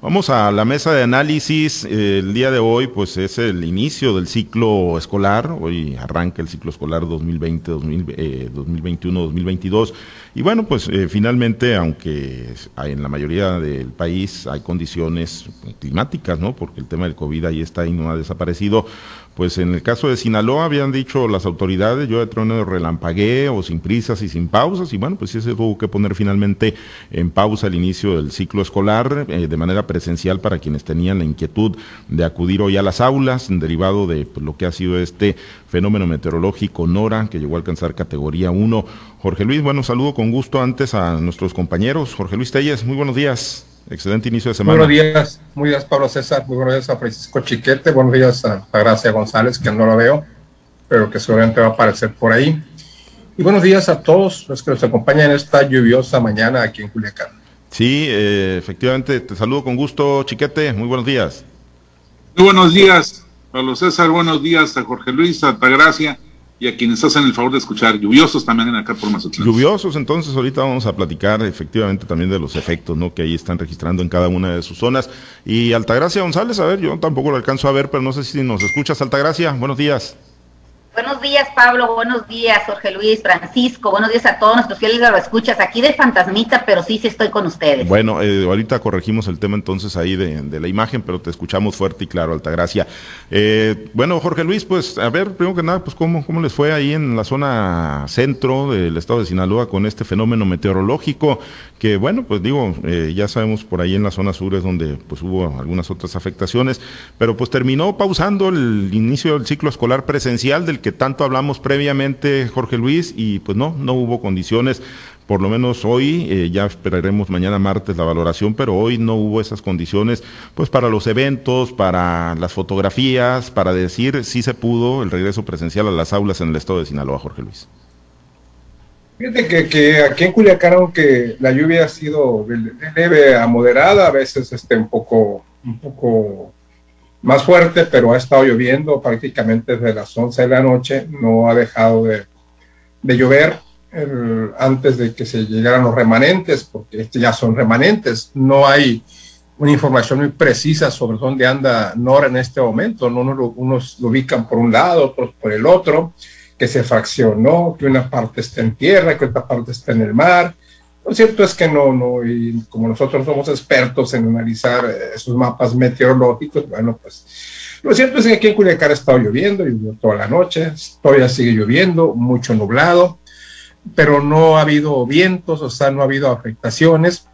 Vamos a la mesa de análisis. El día de hoy, pues es el inicio del ciclo escolar. Hoy arranca el ciclo escolar 2020, 2021, 2022. Y bueno, pues eh, finalmente, aunque en la mayoría del país hay condiciones climáticas, ¿no? Porque el tema del COVID ahí está y no ha desaparecido. Pues en el caso de Sinaloa habían dicho las autoridades, yo de trono de relampagué o sin prisas y sin pausas. Y bueno, pues sí se tuvo que poner finalmente en pausa el inicio del ciclo escolar eh, de manera presencial para quienes tenían la inquietud de acudir hoy a las aulas, derivado de pues, lo que ha sido este fenómeno meteorológico Nora, que llegó a alcanzar categoría 1. Jorge Luis, bueno, saludo con gusto antes a nuestros compañeros. Jorge Luis Telles, muy buenos días. Excelente inicio de semana. Buenos días, muy días Pablo César, muy buenos días a Francisco Chiquete, buenos días a, Gracia González, que no lo veo, pero que seguramente va a aparecer por ahí. Y buenos días a todos los que nos acompañan en esta lluviosa mañana aquí en Culiacán. Sí, eh, efectivamente, te saludo con gusto, Chiquete, muy buenos días. Muy buenos días, Pablo César, buenos días a Jorge Luis, a Altagracia y a quienes hacen el favor de escuchar. Lluviosos también acá por Mazatlán. Lluviosos, entonces ahorita vamos a platicar efectivamente también de los efectos ¿no? que ahí están registrando en cada una de sus zonas. Y Altagracia González, a ver, yo tampoco lo alcanzo a ver, pero no sé si nos escuchas, Altagracia. Buenos días. Buenos días, Pablo. Buenos días, Jorge Luis, Francisco. Buenos días a todos nuestros fieles lo escuchas aquí de Fantasmita, pero sí, sí estoy con ustedes. Bueno, eh, ahorita corregimos el tema entonces ahí de, la imagen, pero te escuchamos fuerte y claro, Altagracia. Eh, bueno, Jorge Luis, pues a ver, primero que nada, pues cómo, cómo les fue ahí en la zona centro del estado de Sinaloa con este fenómeno meteorológico, que bueno, pues digo, eh, ya sabemos por ahí en la zona sur es donde pues hubo algunas otras afectaciones, pero pues terminó pausando el inicio del ciclo escolar presencial del que tanto hablamos previamente, Jorge Luis, y pues no, no hubo condiciones, por lo menos hoy, eh, ya esperaremos mañana martes la valoración, pero hoy no hubo esas condiciones, pues para los eventos, para las fotografías, para decir si se pudo el regreso presencial a las aulas en el estado de Sinaloa, Jorge Luis. Fíjate que, aquí en Culiacán, aunque la lluvia ha sido de leve a moderada, a veces este, un poco, un poco más fuerte, pero ha estado lloviendo prácticamente desde las 11 de la noche, no ha dejado de, llover antes de que se llegaran los remanentes, porque este ya son remanentes, no hay una información muy precisa sobre dónde anda Nora en este momento, unos lo ubican por un lado, otros por el otro, que se fraccionó, que una parte está en tierra, que otra parte está en el mar, lo cierto es que no, no, y como nosotros somos expertos en analizar eh, esos mapas meteorológicos, bueno, pues lo cierto es que aquí en Culiacán ha estado lloviendo, llovió toda la noche, todavía sigue lloviendo, mucho nublado, pero no ha habido vientos, o sea, no ha habido afectaciones,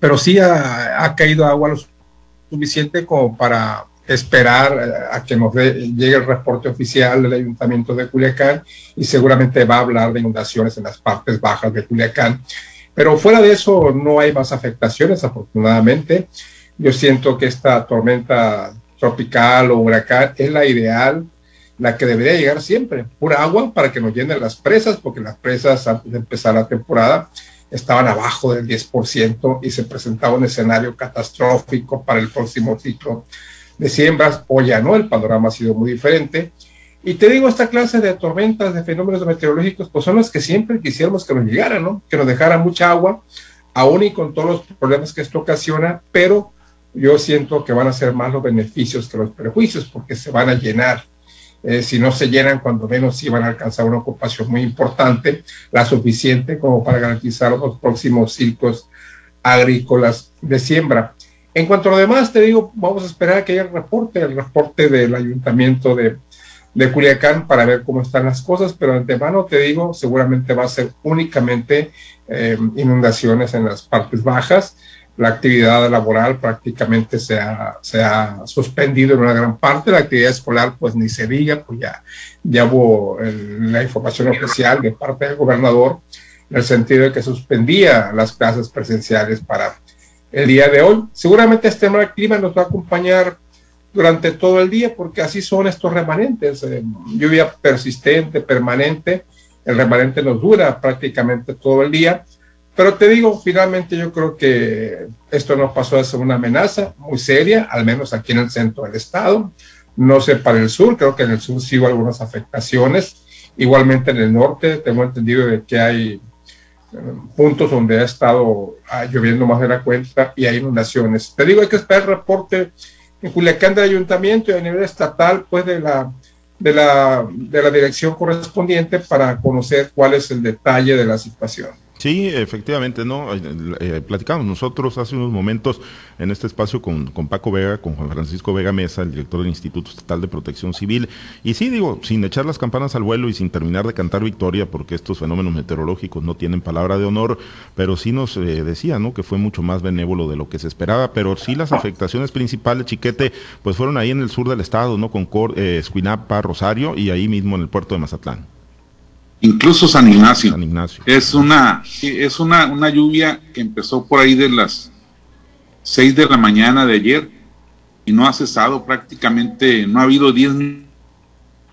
pero sí ha, ha caído agua lo suficiente como para esperar eh, a que nos llegue el reporte oficial del Ayuntamiento de Culiacán y seguramente va a hablar de inundaciones en las partes bajas de Culiacán. Pero fuera de eso no hay más afectaciones, afortunadamente. Yo siento que esta tormenta tropical o huracán es la ideal, la que debería llegar siempre, pura agua para que nos llenen las presas, porque las presas antes de empezar la temporada estaban abajo del 10% y se presentaba un escenario catastrófico para el próximo ciclo de siembras, o ya no, el panorama ha sido muy diferente. Y te digo, esta clase de tormentas, de fenómenos meteorológicos, pues son los que siempre quisiéramos que nos llegaran, ¿no? Que nos dejara mucha agua, aún y con todos los problemas que esto ocasiona, pero yo siento que van a ser más los beneficios que los perjuicios, porque se van a llenar. Eh, si no se llenan, cuando menos sí van a alcanzar una ocupación muy importante, la suficiente como para garantizar los próximos ciclos agrícolas de siembra. En cuanto a lo demás, te digo, vamos a esperar que haya el reporte, el reporte del ayuntamiento de, de Culiacán para ver cómo están las cosas, pero antemano te digo, seguramente va a ser únicamente eh, inundaciones en las partes bajas. La actividad laboral prácticamente se ha, se ha, suspendido en una gran parte, la actividad escolar pues ni se diga, pues ya, ya hubo la información oficial de parte del gobernador en el sentido de que suspendía las clases presenciales para el día de hoy. Seguramente este mal clima nos va a acompañar durante todo el día porque así son estos remanentes. Eh, lluvia persistente, permanente. El remanente nos dura prácticamente todo el día. Pero te digo, finalmente yo creo que esto nos pasó a ser una amenaza muy seria, al menos aquí en el centro del estado. No sé para el sur, creo que en el sur sí hubo algunas afectaciones. Igualmente en el norte, tengo entendido que hay puntos donde ha estado ah, lloviendo más de la cuenta y hay inundaciones. Te digo, hay que esperar el reporte en Culiacán del ayuntamiento y a nivel estatal, pues de la, de la, de la dirección correspondiente para conocer cuál es el detalle de la situación. Sí, efectivamente, ¿no? Eh, platicamos nosotros hace unos momentos en este espacio con, con, Paco Vega, con Juan Francisco Vega Mesa, el director del Instituto Estatal de Protección Civil, y sí, digo, sin echar las campanas al vuelo y sin terminar de cantar victoria, porque estos fenómenos meteorológicos no tienen palabra de honor, pero sí nos eh, decía, ¿no? Que fue mucho más benévolo de lo que se esperaba, pero sí las afectaciones principales, Chiquete, pues fueron ahí en el sur del estado, ¿no? Con eh, Escuinapa, Rosario y ahí mismo en el puerto de Mazatlán. Incluso San Ignacio. Es una, es una, una lluvia que empezó por ahí de las 6 de la mañana de ayer y no ha cesado prácticamente, no ha habido 10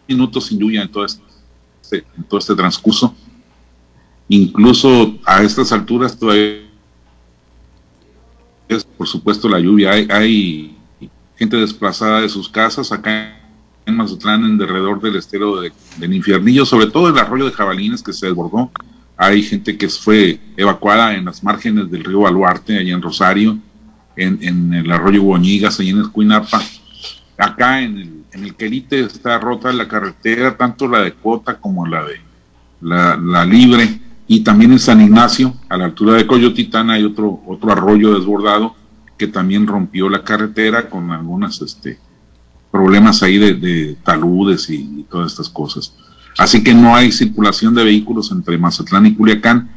minutos sin lluvia en todo este, en todo este transcurso. Incluso a estas alturas todavía es, por supuesto, la lluvia. Hay, hay gente desplazada de sus casas acá en Mazatlán, en derredor del estero de, del Infiernillo, sobre todo el arroyo de Jabalines que se desbordó. Hay gente que fue evacuada en las márgenes del río Baluarte, allá en Rosario, en, el arroyo Boñigas, allá en Escuinapa. Acá en el, en el Quelite está rota la carretera, tanto la de Cota como la de la, la Libre, y también en San Ignacio, a la altura de Coyotitán, hay otro, otro arroyo desbordado que también rompió la carretera con algunas este, problemas ahí de, taludes y, todas estas cosas. Así que no hay circulación de vehículos entre Mazatlán y Culiacán.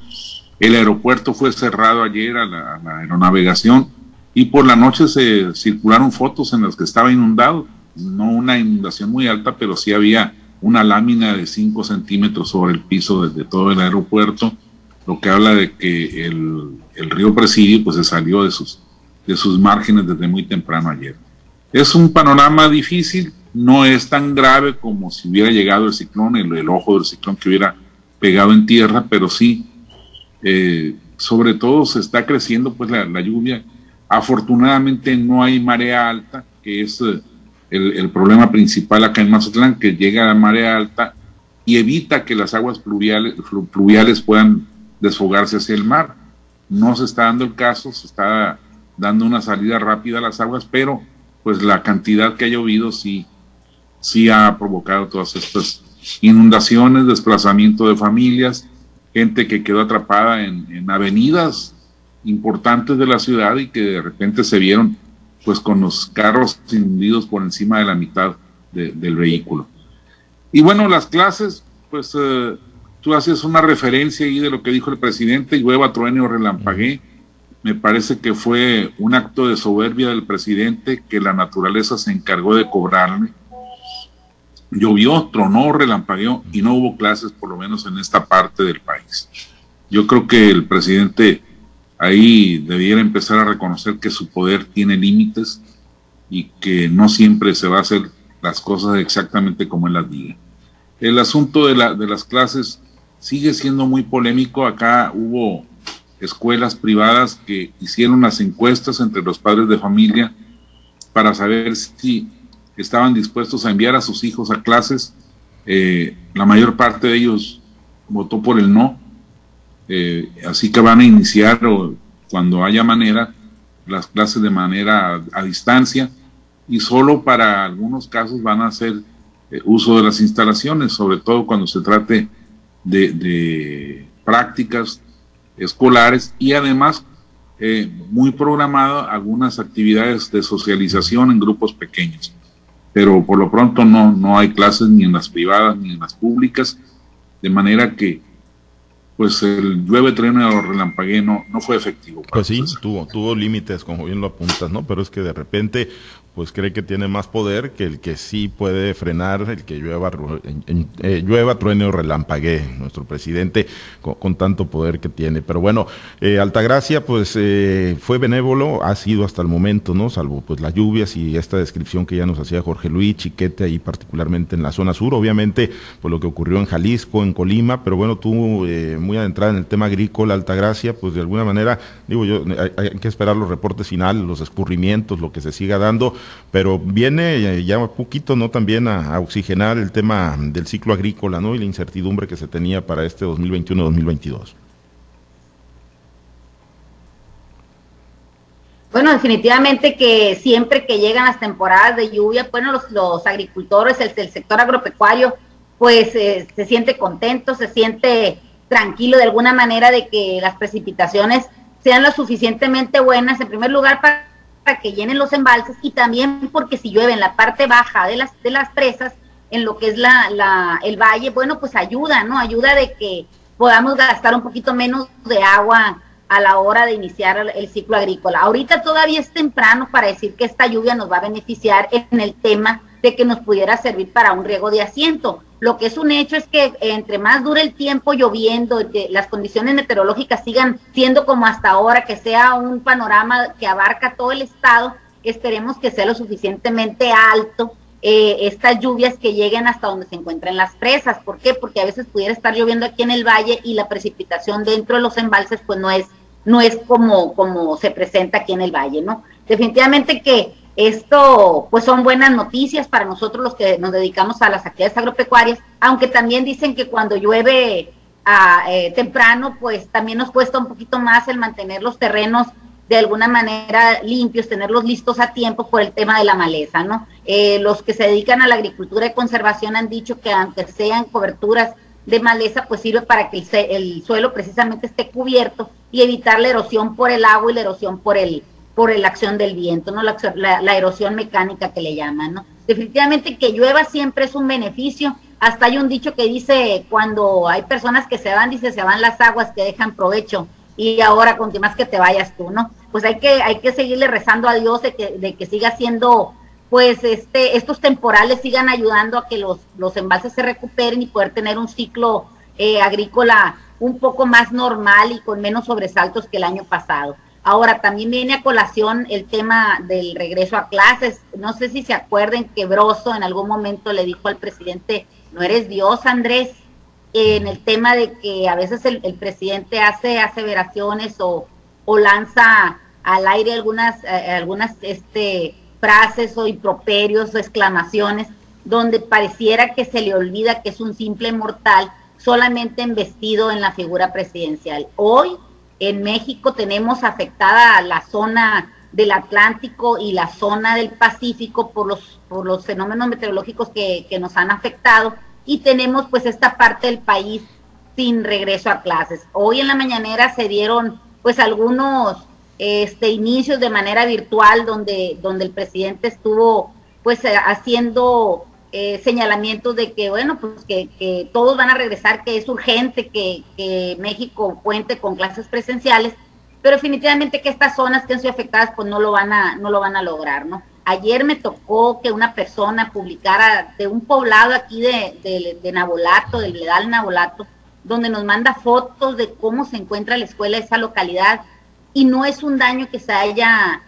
El aeropuerto fue cerrado ayer a la, aeronavegación y por la noche se circularon fotos en las que estaba inundado. No una inundación muy alta, pero sí había una lámina de 5 centímetros sobre el piso desde todo el aeropuerto, lo que habla de que el, el río Presidio pues se salió de sus, de sus márgenes desde muy temprano ayer. Es un panorama difícil, no es tan grave como si hubiera llegado el ciclón, el, ojo del ciclón que hubiera pegado en tierra, pero sí, eh, sobre todo se está creciendo pues la, lluvia. Afortunadamente no hay marea alta, que es eh, el, problema principal acá en Mazatlán, que llega a la marea alta y evita que las aguas pluviales, pluviales puedan desfogarse hacia el mar. No se está dando el caso, se está dando una salida rápida a las aguas, pero pues la cantidad que ha llovido sí, sí ha provocado todas estas inundaciones, desplazamiento de familias, gente que quedó atrapada en, avenidas importantes de la ciudad y que de repente se vieron pues con los carros hundidos por encima de la mitad del vehículo. Y bueno, las clases, pues eh, tú haces una referencia ahí de lo que dijo el presidente, llueva, truene o relampaguee me parece que fue un acto de soberbia del presidente que la naturaleza se encargó de cobrarle. Llovió, tronó, relampagueó y no hubo clases, por lo menos en esta parte del país. Yo creo que el presidente ahí debiera empezar a reconocer que su poder tiene límites y que no siempre se va a hacer las cosas exactamente como él las diga. El asunto de, la, de las clases sigue siendo muy polémico. Acá hubo escuelas privadas que hicieron las encuestas entre los padres de familia para saber si estaban dispuestos a enviar a sus hijos a clases. Eh, la mayor parte de ellos votó por el no, eh, así que van a iniciar cuando haya manera las clases de manera a, distancia y solo para algunos casos van a hacer eh, uso de las instalaciones, sobre todo cuando se trate de, de prácticas escolares y además eh, muy programado algunas actividades de socialización en grupos pequeños. Pero por lo pronto no, no hay clases ni en las privadas ni en las públicas, de manera que pues el llueve, tren o relampaguee no, no fue efectivo. Pues sí, tuvo, tuvo límites, como bien lo apuntas, ¿no? Pero es que de repente pues cree que tiene más poder que el que sí puede frenar el que llueva, eh, llueva truene o relampaguee, nuestro presidente con, tanto poder que tiene. Pero bueno, eh, Altagracia pues eh, fue benévolo, ha sido hasta el momento, ¿no? Salvo pues las lluvias y esta descripción que ya nos hacía Jorge Luis Chiquete ahí particularmente en la zona sur, obviamente pues lo que ocurrió en Jalisco, en Colima, pero bueno, tú eh, muy adentrada en el tema agrícola, Altagracia, pues de alguna manera, digo yo, hay que esperar los reportes finales, los escurrimientos, lo que se siga dando pero viene eh, ya un poquito, ¿no? También a, oxigenar el tema del ciclo agrícola, ¿no? Y la incertidumbre que se tenía para este 2021-2022. Bueno, definitivamente que siempre que llegan las temporadas de lluvia, bueno, los, los agricultores, el, sector agropecuario, pues eh, se siente contento, se siente tranquilo de alguna manera de que las precipitaciones sean lo suficientemente buenas, en primer lugar, para para que llenen los embalses y también porque si llueve en la parte baja de las, de las presas, en lo que es la, la, el valle, bueno, pues ayuda, ¿no? Ayuda de que podamos gastar un poquito menos de agua a la hora de iniciar el ciclo agrícola. Ahorita todavía es temprano para decir que esta lluvia nos va a beneficiar en el tema de que nos pudiera servir para un riego de asiento. Lo que es un hecho es que entre más dure el tiempo lloviendo, que las condiciones meteorológicas sigan siendo como hasta ahora, que sea un panorama que abarca todo el estado, esperemos que sea lo suficientemente alto eh, estas lluvias que lleguen hasta donde se encuentran las presas. ¿Por qué? Porque a veces pudiera estar lloviendo aquí en el valle y la precipitación dentro de los embalses pues no es no es como, como se presenta aquí en el valle, ¿no? Definitivamente que esto, pues son buenas noticias para nosotros los que nos dedicamos a las actividades agropecuarias, aunque también dicen que cuando llueve a, ah, eh, temprano, pues también nos cuesta un poquito más el mantener los terrenos de alguna manera limpios, tenerlos listos a tiempo por el tema de la maleza, ¿no? Eh, los que se dedican a la agricultura y conservación han dicho que aunque sean coberturas de maleza, pues sirve para que el, suelo precisamente esté cubierto y evitar la erosión por el agua y la erosión por el por la acción del viento, ¿no? La, la, erosión mecánica que le llaman, ¿no? Definitivamente que llueva siempre es un beneficio. Hasta hay un dicho que dice, cuando hay personas que se van, dice, se van las aguas que dejan provecho y ahora con más que te vayas tú, ¿no? Pues hay que, hay que seguirle rezando a Dios de que, de que siga siendo pues este, estos temporales sigan ayudando a que los, los embalses se recuperen y poder tener un ciclo eh, agrícola un poco más normal y con menos sobresaltos que el año pasado. Ahora, también viene a colación el tema del regreso a clases. No sé si se acuerden que Broso en algún momento le dijo al presidente, no eres Dios, Andrés, en el tema de que a veces el, presidente hace aseveraciones o, lanza al aire algunas, eh, algunas este, frases o improperios o exclamaciones donde pareciera que se le olvida que es un simple mortal solamente investido en la figura presidencial. Hoy en México tenemos afectada la zona del Atlántico y la zona del Pacífico por los, por los fenómenos meteorológicos que, que nos han afectado y tenemos pues esta parte del país sin regreso a clases. Hoy en la mañanera se dieron pues algunos este, inicios de manera virtual donde, donde el presidente estuvo pues haciendo eh, señalamientos de que, bueno, pues que, todos van a regresar, que es urgente que, México cuente con clases presenciales, pero definitivamente que estas zonas que han sido afectadas pues no lo van a, no lo van a lograr, ¿no? Ayer me tocó que una persona publicara de un poblado aquí de, de, de Nabolato, del Ledal Nabolato, donde nos manda fotos de cómo se encuentra la escuela de esa localidad, y no es un daño que se haya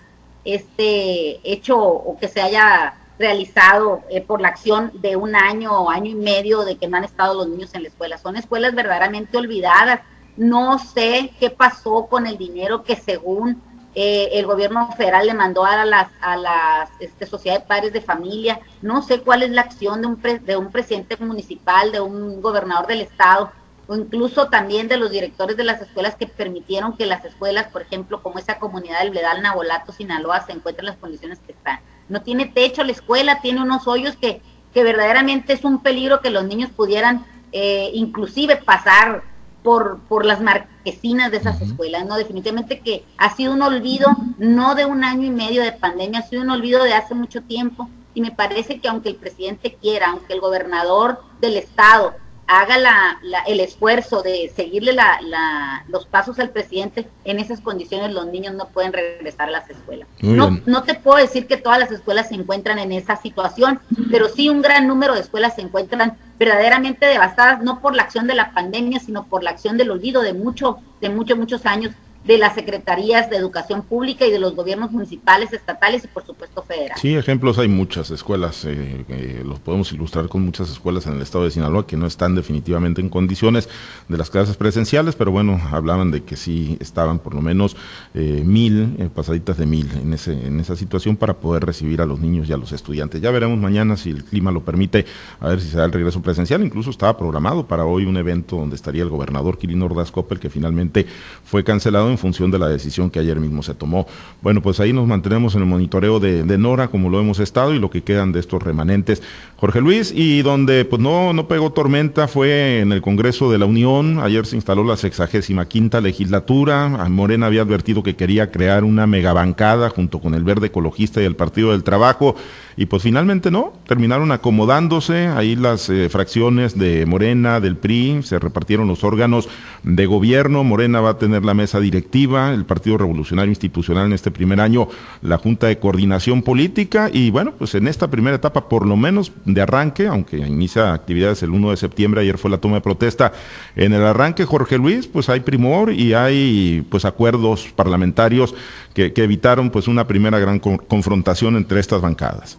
este, hecho o que se haya realizado eh, por la acción de un año o año y medio de que no han estado los niños en la escuela. Son escuelas verdaderamente olvidadas. No sé qué pasó con el dinero que según eh, el gobierno federal le mandó a las, a las este, sociedades de padres de familia. No sé cuál es la acción de un, de un presidente municipal, de un gobernador del estado o incluso también de los directores de las escuelas que permitieron que las escuelas, por ejemplo, como esa comunidad del Bledal, Nabolato, Sinaloa, se encuentren en las condiciones que están. No tiene techo la escuela, tiene unos hoyos que, que verdaderamente es un peligro que los niños pudieran eh, inclusive pasar por, por las marquesinas de esas escuelas, ¿no? Definitivamente que ha sido un olvido, no de un año y medio de pandemia, ha sido un olvido de hace mucho tiempo, y me parece que aunque el presidente quiera, aunque el gobernador del estado haga la, el esfuerzo de seguirle la, los pasos al presidente, en esas condiciones los niños no pueden regresar a las escuelas. no, no te puedo decir que todas las escuelas se encuentran en esa situación, pero sí un gran número de escuelas se encuentran verdaderamente devastadas, no por la acción de la pandemia, sino por la acción del olvido de mucho, de muchos, muchos años de las secretarías de educación pública y de los gobiernos municipales, estatales y por supuesto federales. Sí, ejemplos hay muchas escuelas, eh, los podemos ilustrar con muchas escuelas en el estado de Sinaloa que no están definitivamente en condiciones de las clases presenciales, pero bueno, hablaban de que sí estaban por lo menos eh, mil, eh, pasaditas de mil en, ese, en esa situación para poder recibir a los niños y a los estudiantes. Ya veremos mañana si el clima lo permite, a ver si se da el regreso presencial, incluso estaba programado para hoy un evento donde estaría el gobernador Quirino Ordaz Coppel, que finalmente fue cancelado función de la decisión que ayer mismo se tomó. Bueno, pues ahí nos mantenemos en el monitoreo de, de Nora, como lo hemos estado, y lo que quedan de estos remanentes. Jorge Luis, y donde pues no, no pegó tormenta fue en el Congreso de la Unión. Ayer se instaló la sexagésima quinta legislatura. Morena había advertido que quería crear una megabancada junto con el Verde Ecologista y el Partido del Trabajo. Y pues finalmente no, terminaron acomodándose ahí las eh, fracciones de Morena, del PRI, se repartieron los órganos de gobierno. Morena va a tener la mesa directiva, el Partido Revolucionario Institucional en este primer año, la Junta de Coordinación Política. Y bueno, pues en esta primera etapa, por lo menos de arranque, aunque inicia actividades el 1 de septiembre, ayer fue la toma de protesta, en el arranque, Jorge Luis, pues hay primor y hay pues acuerdos parlamentarios que, evitaron pues una primera gran confrontación entre estas bancadas.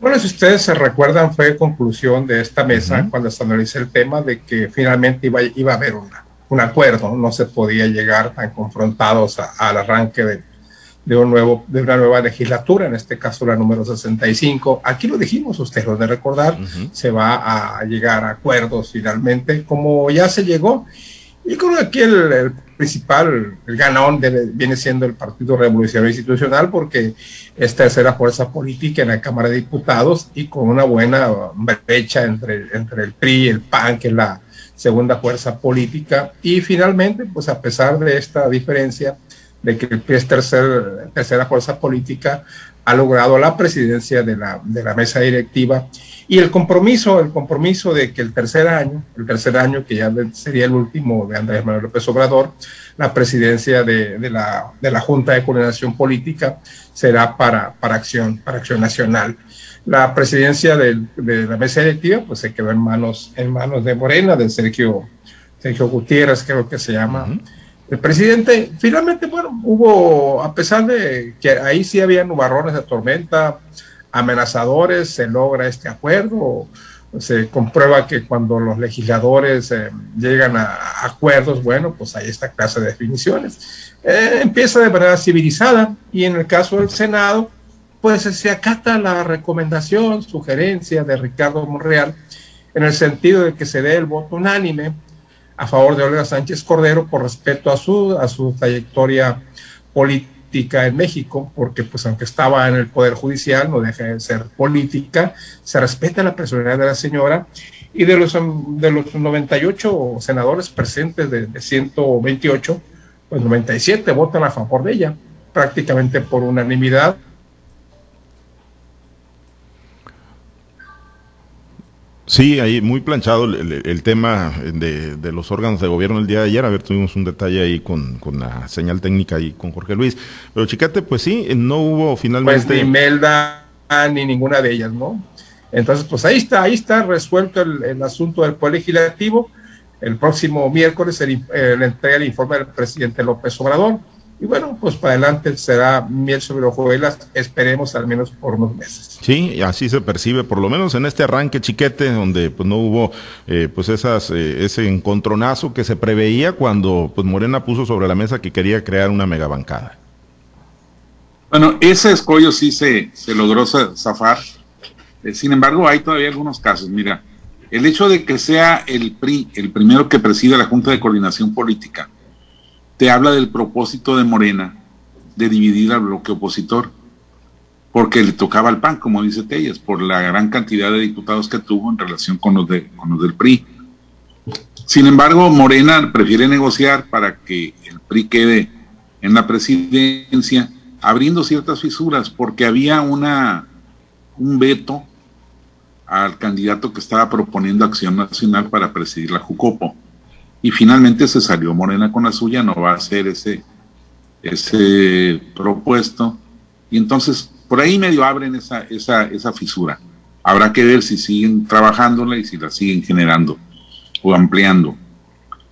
Bueno, si ustedes se recuerdan, fue conclusión de esta mesa cuando se analizó el tema de que finalmente iba, iba a haber una, un acuerdo, no se podía llegar tan confrontados al arranque de, de, un nuevo, de una nueva legislatura, en este caso la número 65. Aquí lo dijimos, ustedes lo de recordar, se va a llegar a acuerdos finalmente, como ya se llegó. Y con aquí el principal, el ganón viene siendo el Partido Revolucionario Institucional porque es tercera fuerza política en la Cámara de Diputados y con una buena brecha entre, entre el PRI y el PAN, que es la segunda fuerza política. Y finalmente, pues a pesar de esta diferencia, de que el PRI es tercer, tercera fuerza política, ha logrado la presidencia de la, de la mesa directiva y el compromiso, el compromiso de que el tercer año, el tercer año que ya sería el último de Andrés Manuel López Obrador, la presidencia de, de, la, de la Junta de Coordinación Política será para, para, acción, para acción nacional. La presidencia de, de la mesa directiva pues se quedó en manos, en manos de Morena, de Sergio, Sergio Gutiérrez, creo que se llama. El presidente, finalmente, bueno, hubo, a pesar de que ahí sí había nubarrones de tormenta, amenazadores, se logra este acuerdo, se comprueba que cuando los legisladores eh, llegan a acuerdos, bueno, pues hay esta clase de definiciones. Eh, empieza de manera civilizada y en el caso del Senado, pues se acata la recomendación, sugerencia de Ricardo Monreal en el sentido de que se dé el voto unánime a favor de Olga Sánchez Cordero por respeto a su, a su trayectoria política en México, porque pues aunque estaba en el Poder Judicial, no deja de ser política, se respeta la personalidad de la señora, y de los, de los 98 senadores presentes de, de 128, pues 97 votan a favor de ella, prácticamente por unanimidad, Sí, ahí muy planchado el, tema de, los órganos de gobierno el día de ayer. A ver, tuvimos un detalle ahí con, la señal técnica y con Jorge Luis. Pero chicate, pues sí, no hubo finalmente. Pues ni Melda ni ninguna de ellas, ¿no? Entonces, pues ahí está, ahí está resuelto el, asunto del Poder Legislativo. El próximo miércoles el, el entrega el informe del presidente López Obrador y bueno, pues para adelante será miel sobre hojuelas, esperemos al menos por unos meses. Sí, así se percibe, por lo menos en este arranque chiquete, donde pues no hubo eh, pues esas, eh, ese encontronazo que se preveía cuando pues Morena puso sobre la mesa que quería crear una megabancada. Bueno, ese escollo sí se, se logró zafar. Eh, sin embargo, hay todavía algunos casos. Mira, el hecho de que sea el PRI el primero que preside la Junta de Coordinación Política, te habla del propósito de Morena de dividir al bloque opositor, porque le tocaba al PAN, como dice Tellas, por la gran cantidad de diputados que tuvo en relación con los, de, con los del PRI. Sin embargo, Morena prefiere negociar para que el PRI quede en la presidencia, abriendo ciertas fisuras, porque había una, un veto al candidato que estaba proponiendo Acción Nacional para presidir la Jucopo y finalmente se salió Morena con la suya, no va a ser ese, ese propuesto. Y entonces, por ahí medio abren esa, esa, esa fisura. Habrá que ver si siguen trabajándola y si la siguen generando o ampliando.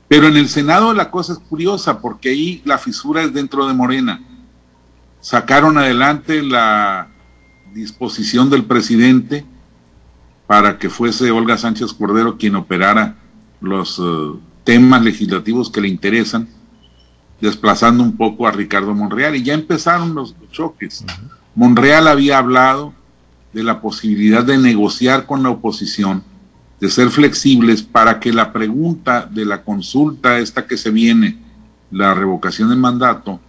Pero en el Senado la cosa es curiosa porque ahí la fisura es dentro de Morena. Sacaron adelante la disposición del presidente para que fuese Olga Sánchez Cordero quien operara los eh, temas legislativos que le interesan, desplazando un poco a Ricardo Monreal. Y ya empezaron los choques. Monreal había hablado de la posibilidad de negociar con la oposición, de ser flexibles para que la pregunta de la consulta esta que se viene la revocación del mandato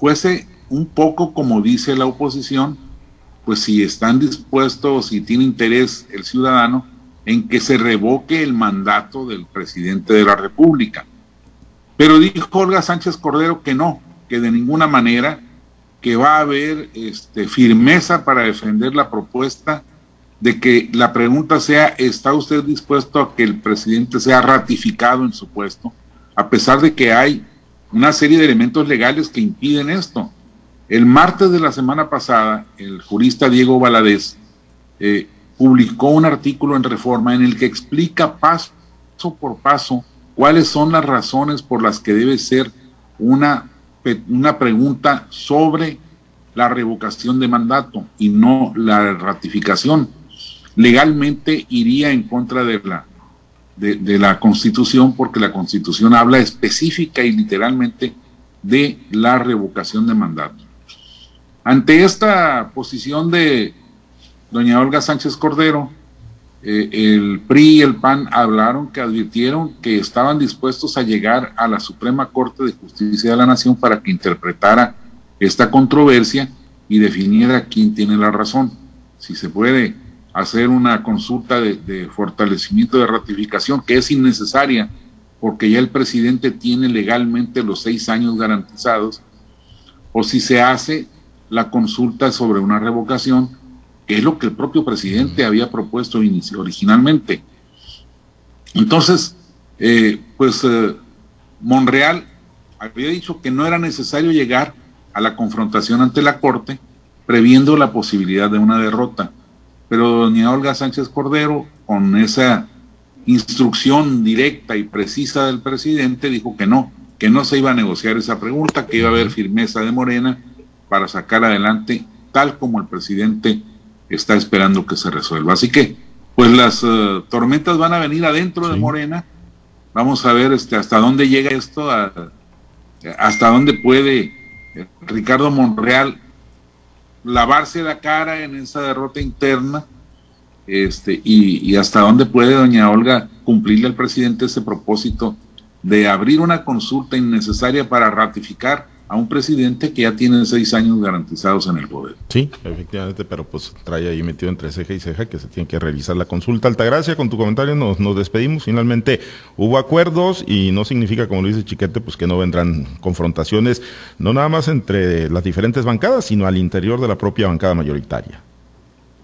fuese un poco como dice la oposición, pues si están dispuestos, si tiene interés el ciudadano en que se revoque el mandato del presidente de la República. Pero dijo Olga Sánchez Cordero que no, que de ninguna manera, que va a haber este, firmeza para defender la propuesta de que la pregunta sea, ¿está usted dispuesto a que el presidente sea ratificado en su puesto? A pesar de que hay una serie de elementos legales que impiden esto. El martes de la semana pasada, el jurista Diego Valadez eh, publicó un artículo en Reforma en el que explica paso por paso cuáles son las razones por las que debe ser una, una pregunta sobre la revocación de mandato y no la ratificación. Legalmente iría en contra de la, de, la Constitución porque la Constitución habla específica y literalmente de la revocación de mandato. Ante esta posición de doña Olga Sánchez Cordero, eh, el PRI y el PAN hablaron que advirtieron que estaban dispuestos a llegar a la Suprema Corte de Justicia de la Nación para que interpretara esta controversia y definiera quién tiene la razón. Si se puede hacer una consulta de, fortalecimiento de ratificación, que es innecesaria, porque ya el presidente tiene legalmente los seis años garantizados, o si se hace la consulta sobre una revocación, que es lo que el propio presidente había propuesto originalmente. Entonces, eh, pues eh, Monreal había dicho que no era necesario llegar a la confrontación ante la Corte, previendo la posibilidad de una derrota. Pero doña Olga Sánchez Cordero, con esa instrucción directa y precisa del presidente, dijo que no, que no se iba a negociar esa pregunta, que iba a haber firmeza de Morena para sacar adelante tal como el presidente está esperando que se resuelva. Así que, pues las eh, tormentas van a venir adentro de Morena. Vamos a ver este, hasta dónde llega esto, hasta dónde puede eh, Ricardo Monreal lavarse la cara en esa derrota interna este, y, hasta dónde puede doña Olga cumplirle al presidente ese propósito de abrir una consulta innecesaria para ratificar a un presidente que ya tiene seis años garantizados en el poder. Sí, efectivamente, pero pues trae ahí metido entre ceja y ceja que se tiene que realizar la consulta. Altagracia, con tu comentario nos, nos despedimos. Finalmente hubo acuerdos y no significa, como lo dice Chiquete, pues que no vendrán confrontaciones, no nada más entre las diferentes bancadas, sino al interior de la propia bancada mayoritaria.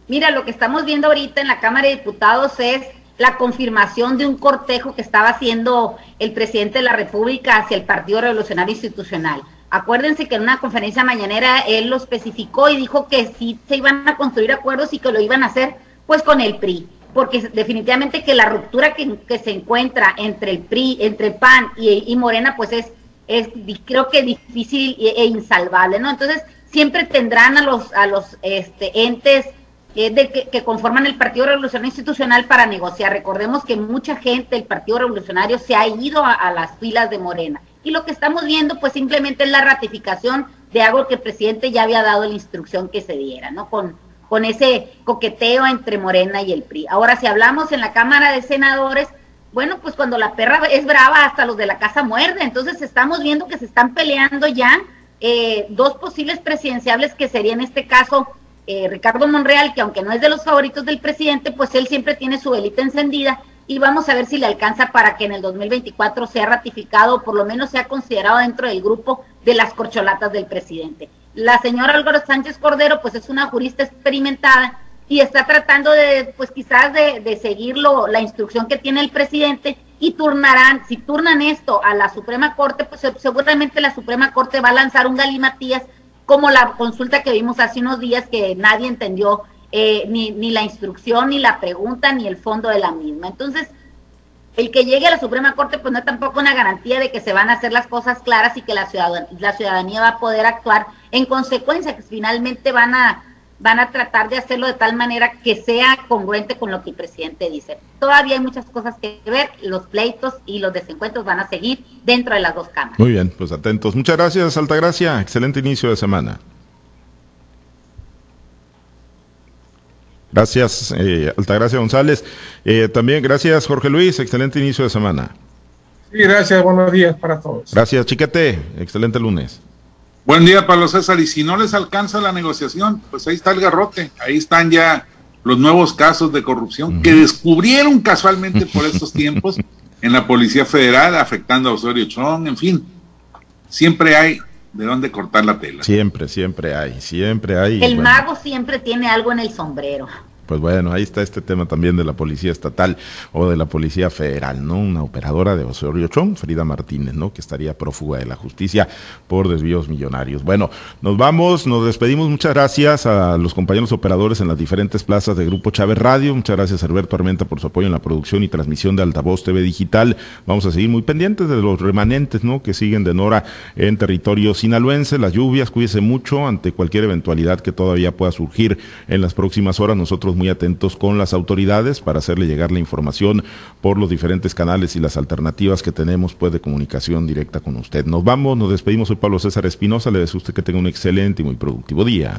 Mira, lo que estamos viendo ahorita en la Cámara de Diputados es la confirmación de un cortejo que estaba haciendo el presidente de la República hacia el Partido Revolucionario Institucional. Acuérdense que en una conferencia mañanera él lo especificó y dijo que sí se iban a construir acuerdos y que lo iban a hacer pues con el PRI, porque definitivamente que la ruptura que, se encuentra entre el PRI, entre PAN y, Morena pues es, es creo que difícil e, insalvable, ¿no? Entonces siempre tendrán a los, a los este, entes de que, conforman el Partido Revolucionario Institucional para negociar. Recordemos que mucha gente del Partido Revolucionario se ha ido a las filas de Morena y lo que estamos viendo pues simplemente es la ratificación de algo que el presidente ya había dado la instrucción que se diera, ¿no? Con, con ese coqueteo entre Morena y el PRI. Ahora, si hablamos en la Cámara de Senadores, bueno, pues cuando la perra es brava, hasta los de la casa muerde. Entonces estamos viendo que se están peleando ya eh, dos posibles presidenciables que serían en este caso eh, Ricardo Monreal, que aunque no es de los favoritos del presidente, pues él siempre tiene su velita encendida y vamos a ver si le alcanza para que en el 2024 sea ratificado o por lo menos sea considerado dentro del grupo de las corcholatas del presidente. La señora Álvaro Sánchez Cordero pues es una jurista experimentada y está tratando de pues quizás de, seguir la instrucción que tiene el presidente y turnarán, si turnan esto a la Suprema Corte, pues seguramente la Suprema Corte va a lanzar un galimatías como la consulta que vimos hace unos días que nadie entendió eh, ni, ni la instrucción, ni la pregunta, ni el fondo de la misma. Entonces, el que llegue a la Suprema Corte, pues no es tampoco una garantía de que se van a hacer las cosas claras y que la ciudadanía, la ciudadanía va a poder actuar en consecuencia, que finalmente van a, van a tratar de hacerlo de tal manera que sea congruente con lo que el presidente dice. Todavía hay muchas cosas que ver, los pleitos y los desencuentros van a seguir dentro de las dos cámaras. Muy bien, pues atentos. Muchas gracias, Altagracia. Excelente inicio de semana. Gracias, eh, Altagracia González. Eh, también gracias, Jorge Luis. Excelente inicio de semana. Sí, gracias, buenos días para todos. Gracias, Chiquete, excelente lunes. Buen día, Pablo César. Y si no les alcanza la negociación, pues ahí está el garrote. Ahí están ya los nuevos casos de corrupción que descubrieron casualmente por estos tiempos en la Policía Federal, afectando a Osorio Chong, en fin. Siempre hay de dónde cortar la tela. Siempre, siempre hay, siempre hay. El mago siempre tiene algo en el sombrero pues bueno, ahí está este tema también de la Policía Estatal o de la Policía Federal, ¿no? Una operadora de Osorio Chong, Frida Martínez, ¿no? Que estaría prófuga de la justicia por desvíos millonarios. Bueno, nos vamos, nos despedimos. Muchas gracias a los compañeros operadores en las diferentes plazas de Grupo Chávez Radio. Muchas gracias a Alberto Armenta por su apoyo en la producción y transmisión de Altavoz TV Digital. Vamos a seguir muy pendientes de los remanentes, ¿no? Que siguen de Nora en territorio sinaloense. Las lluvias, cuídese mucho ante cualquier eventualidad que todavía pueda surgir en las próximas horas. Nosotros muy atentos con las autoridades para hacerle llegar la información por los diferentes canales y las alternativas que tenemos pues de comunicación directa con usted. Nos vamos, nos despedimos. Soy Pablo César Espinosa. Le deseo a usted que tenga un excelente y muy productivo día.